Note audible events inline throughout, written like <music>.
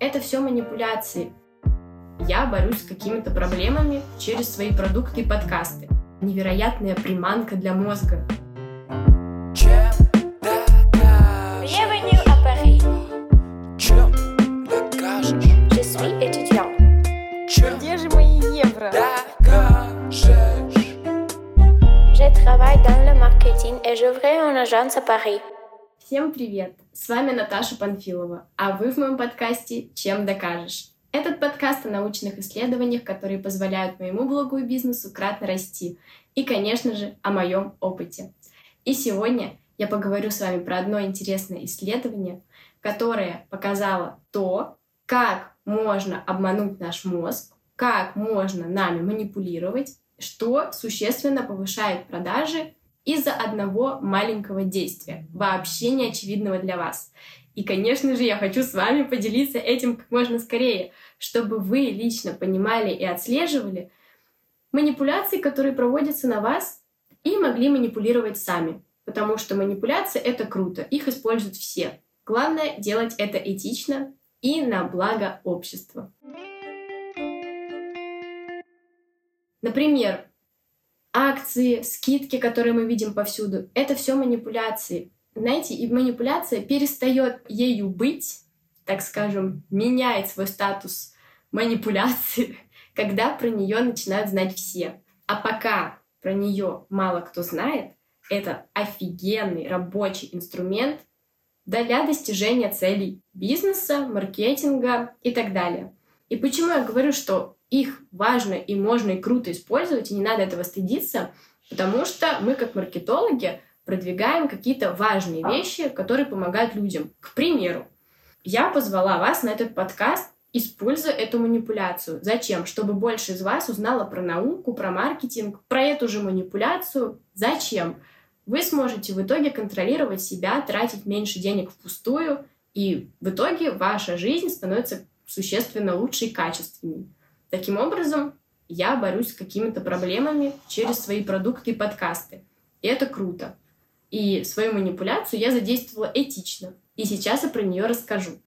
Это все манипуляции. Я борюсь с какими-то проблемами через свои продукты и подкасты. Невероятная приманка для мозга. Bienvenue à Paris. Чем докажешь? Je suis étudiant. Чем Где же мои евро? докажешь? Je travaille dans le marketing et j'ouvrais une agence à Paris. Всем привет! С вами Наташа Панфилова, а вы в моем подкасте «Чем докажешь?». Этот подкаст о научных исследованиях, которые позволяют моему блогу и бизнесу кратно расти. И, конечно же, о моем опыте. И сегодня я поговорю с вами про одно интересное исследование, которое показало то, как можно обмануть наш мозг, как можно нами манипулировать, что существенно повышает продажи из-за одного маленького действия, вообще не очевидного для вас. И, конечно же, я хочу с вами поделиться этим как можно скорее, чтобы вы лично понимали и отслеживали манипуляции, которые проводятся на вас, и могли манипулировать сами. Потому что манипуляции — это круто, их используют все. Главное — делать это этично и на благо общества. Например, акции, скидки, которые мы видим повсюду, это все манипуляции. Знаете, и манипуляция перестает ею быть, так скажем, меняет свой статус манипуляции, <laughs> когда про нее начинают знать все. А пока про нее мало кто знает, это офигенный рабочий инструмент для достижения целей бизнеса, маркетинга и так далее. И почему я говорю, что их важно и можно и круто использовать, и не надо этого стыдиться, потому что мы как маркетологи продвигаем какие-то важные вещи, которые помогают людям. К примеру, я позвала вас на этот подкаст, используя эту манипуляцию. Зачем? Чтобы больше из вас узнало про науку, про маркетинг, про эту же манипуляцию. Зачем? Вы сможете в итоге контролировать себя, тратить меньше денег впустую, и в итоге ваша жизнь становится существенно лучше и качественнее. Таким образом, я борюсь с какими-то проблемами через свои продукты и подкасты. И это круто. И свою манипуляцию я задействовала этично. И сейчас я про нее расскажу.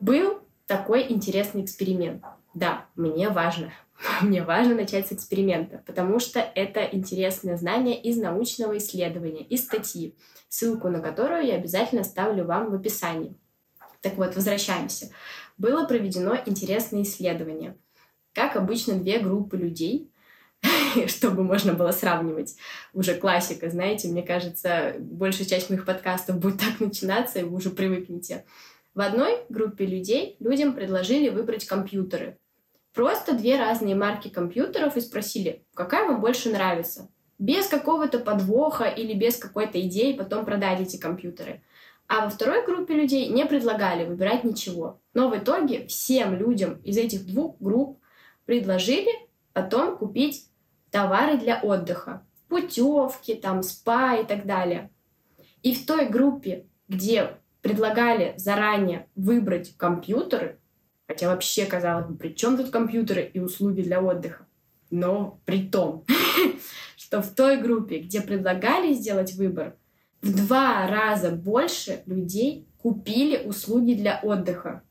Был такой интересный эксперимент. Да, мне важно. <laughs> Мне важно начать с эксперимента, потому что это интересное знание из научного исследования, из статьи, ссылку на которую я обязательно ставлю вам в описании. Так вот, возвращаемся. Было проведено интересное исследование. Как обычно, две группы людей, <laughs> чтобы можно было сравнивать. Уже классика, знаете, мне кажется, большая часть моих подкастов будет так начинаться, и вы уже привыкнете. В одной группе людей людям предложили выбрать компьютеры. Просто две разные марки компьютеров и спросили, какая вам больше нравится. Без какого-то подвоха или без какой-то идеи потом продать эти компьютеры. А во второй группе людей не предлагали выбирать ничего. Но в итоге всем людям из этих двух групп предложили потом купить товары для отдыха. Путевки, там, спа и так далее. И в той группе, где предлагали заранее выбрать компьютеры, хотя вообще казалось бы, при чем тут компьютеры и услуги для отдыха? Но при том, <laughs> что в той группе, где предлагали сделать выбор, в два раза больше людей купили услуги для отдыха.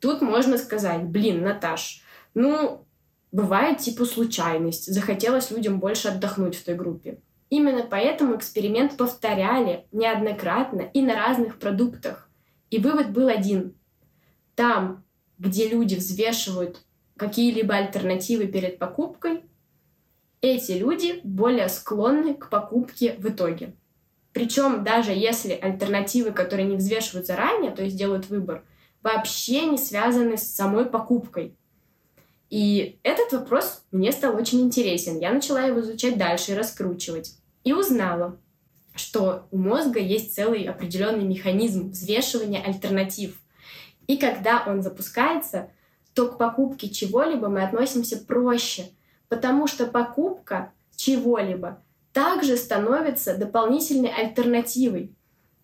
Тут можно сказать, блин, Наташ, ну, бывает типа случайность, захотелось людям больше отдохнуть в той группе. Именно поэтому эксперимент повторяли неоднократно и на разных продуктах. И вывод был один. Там, где люди взвешивают какие-либо альтернативы перед покупкой, эти люди более склонны к покупке в итоге. Причем даже если альтернативы, которые не взвешивают заранее, то есть делают выбор, вообще не связаны с самой покупкой. И этот вопрос мне стал очень интересен. Я начала его изучать дальше и раскручивать. И узнала, что у мозга есть целый определенный механизм взвешивания альтернатив. И когда он запускается, то к покупке чего-либо мы относимся проще, потому что покупка чего-либо также становится дополнительной альтернативой.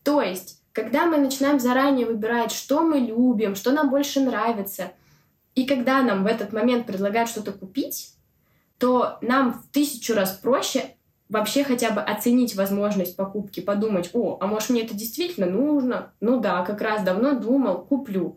То есть, когда мы начинаем заранее выбирать, что мы любим, что нам больше нравится, и когда нам в этот момент предлагают что-то купить, то нам в тысячу раз проще вообще хотя бы оценить возможность покупки, подумать, о, а может мне это действительно нужно? Ну да, как раз давно думал, куплю.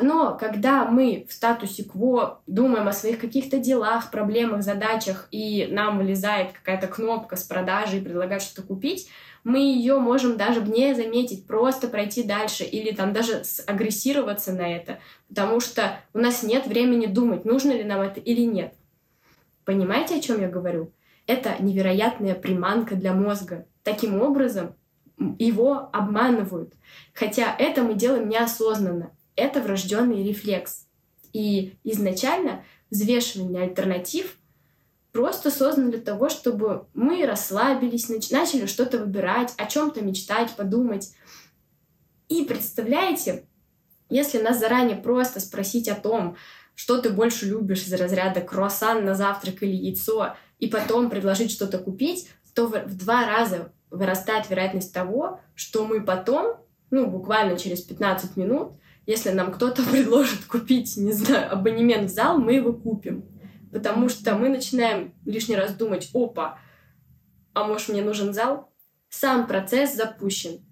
Но когда мы в статусе кво думаем о своих каких-то делах, проблемах, задачах, и нам вылезает какая-то кнопка с продажей и предлагают что-то купить, мы ее можем даже не заметить, просто пройти дальше или там даже агрессироваться на это, потому что у нас нет времени думать, нужно ли нам это или нет. Понимаете, о чем я говорю? Это невероятная приманка для мозга. Таким образом, его обманывают. Хотя это мы делаем неосознанно это врожденный рефлекс. И изначально взвешивание альтернатив просто создано для того, чтобы мы расслабились, начали что-то выбирать, о чем-то мечтать, подумать. И представляете, если нас заранее просто спросить о том, что ты больше любишь из разряда круассан на завтрак или яйцо, и потом предложить что-то купить, то в два раза вырастает вероятность того, что мы потом, ну, буквально через 15 минут, если нам кто-то <laughs> предложит купить, не знаю, абонемент в зал, мы его купим. Потому что мы начинаем лишний раз думать, опа, а может мне нужен зал? Сам процесс запущен.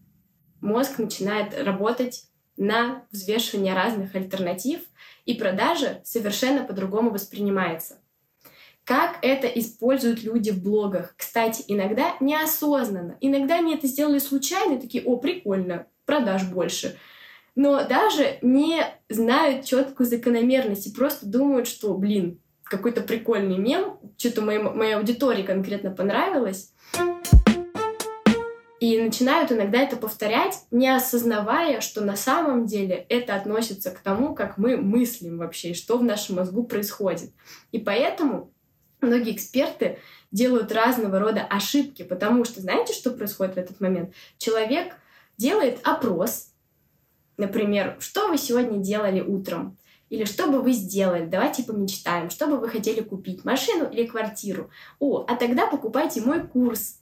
Мозг начинает работать на взвешивание разных альтернатив, и продажа совершенно по-другому воспринимается. Как это используют люди в блогах? Кстати, иногда неосознанно. Иногда они это сделали случайно, такие, о, прикольно, продаж больше но даже не знают четкую закономерность и просто думают, что, блин, какой-то прикольный мем, что-то моей, моей аудитории конкретно понравилось. И начинают иногда это повторять, не осознавая, что на самом деле это относится к тому, как мы мыслим вообще, и что в нашем мозгу происходит. И поэтому многие эксперты делают разного рода ошибки, потому что знаете, что происходит в этот момент? Человек делает опрос, Например, что вы сегодня делали утром? Или что бы вы сделали? Давайте помечтаем. Что бы вы хотели купить? Машину или квартиру? О, а тогда покупайте мой курс.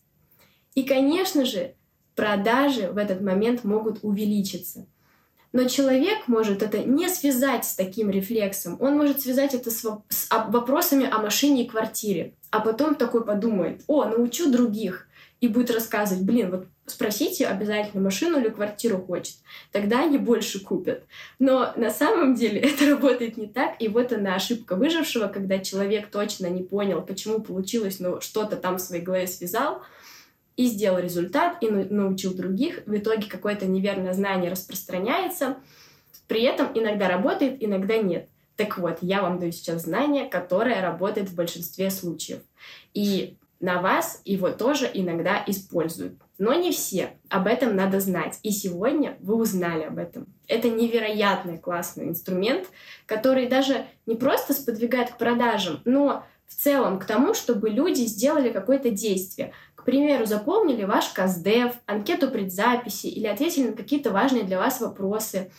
И, конечно же, продажи в этот момент могут увеличиться. Но человек может это не связать с таким рефлексом. Он может связать это с, с вопросами о машине и квартире. А потом такой подумает, о, научу других и будет рассказывать, блин, вот спросите обязательно машину или квартиру хочет, тогда они больше купят. Но на самом деле <laughs> это работает не так, и вот она ошибка выжившего, когда человек точно не понял, почему получилось, но что-то там в своей голове связал, и сделал результат, и научил других. В итоге какое-то неверное знание распространяется. При этом иногда работает, иногда нет. Так вот, я вам даю сейчас знание, которое работает в большинстве случаев. И на вас его тоже иногда используют. Но не все. Об этом надо знать. И сегодня вы узнали об этом. Это невероятный классный инструмент, который даже не просто сподвигает к продажам, но в целом к тому, чтобы люди сделали какое-то действие. К примеру, заполнили ваш КАЗДЕВ, анкету предзаписи или ответили на какие-то важные для вас вопросы.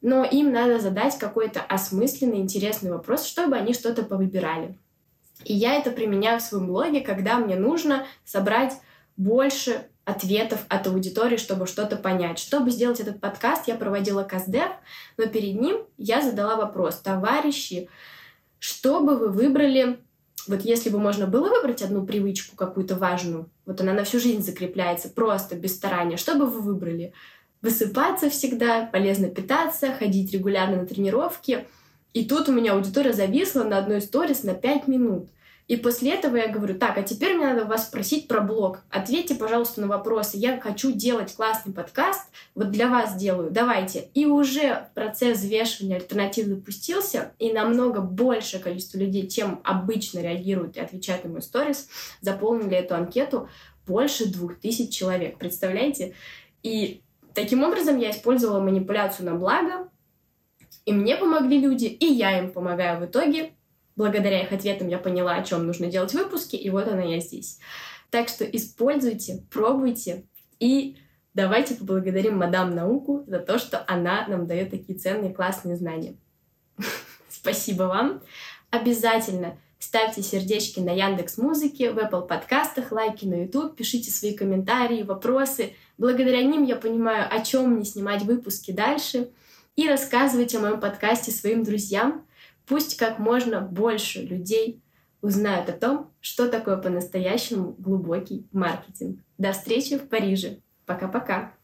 Но им надо задать какой-то осмысленный, интересный вопрос, чтобы они что-то повыбирали. И я это применяю в своем блоге, когда мне нужно собрать больше ответов от аудитории, чтобы что-то понять. Чтобы сделать этот подкаст, я проводила КАЗДЕВ, но перед ним я задала вопрос. Товарищи, что бы вы выбрали, вот если бы можно было выбрать одну привычку какую-то важную, вот она на всю жизнь закрепляется, просто без старания, что бы вы выбрали? Высыпаться всегда, полезно питаться, ходить регулярно на тренировки — и тут у меня аудитория зависла на одной сторис на 5 минут. И после этого я говорю, так, а теперь мне надо вас спросить про блог. Ответьте, пожалуйста, на вопросы. Я хочу делать классный подкаст, вот для вас делаю, давайте. И уже процесс взвешивания альтернатив запустился, и намного большее количество людей, чем обычно реагируют и отвечают на мой сторис, заполнили эту анкету больше двух тысяч человек. Представляете? И таким образом я использовала манипуляцию на благо, и мне помогли люди, и я им помогаю в итоге. Благодаря их ответам я поняла, о чем нужно делать выпуски, и вот она я здесь. Так что используйте, пробуйте и давайте поблагодарим мадам науку за то, что она нам дает такие ценные, классные знания. <laughs> Спасибо вам. Обязательно ставьте сердечки на Яндекс Музыке, в Apple подкастах, лайки на YouTube, пишите свои комментарии, вопросы. Благодаря ним я понимаю, о чем мне снимать выпуски дальше — и рассказывайте о моем подкасте своим друзьям. Пусть как можно больше людей узнают о том, что такое по-настоящему глубокий маркетинг. До встречи в Париже. Пока-пока.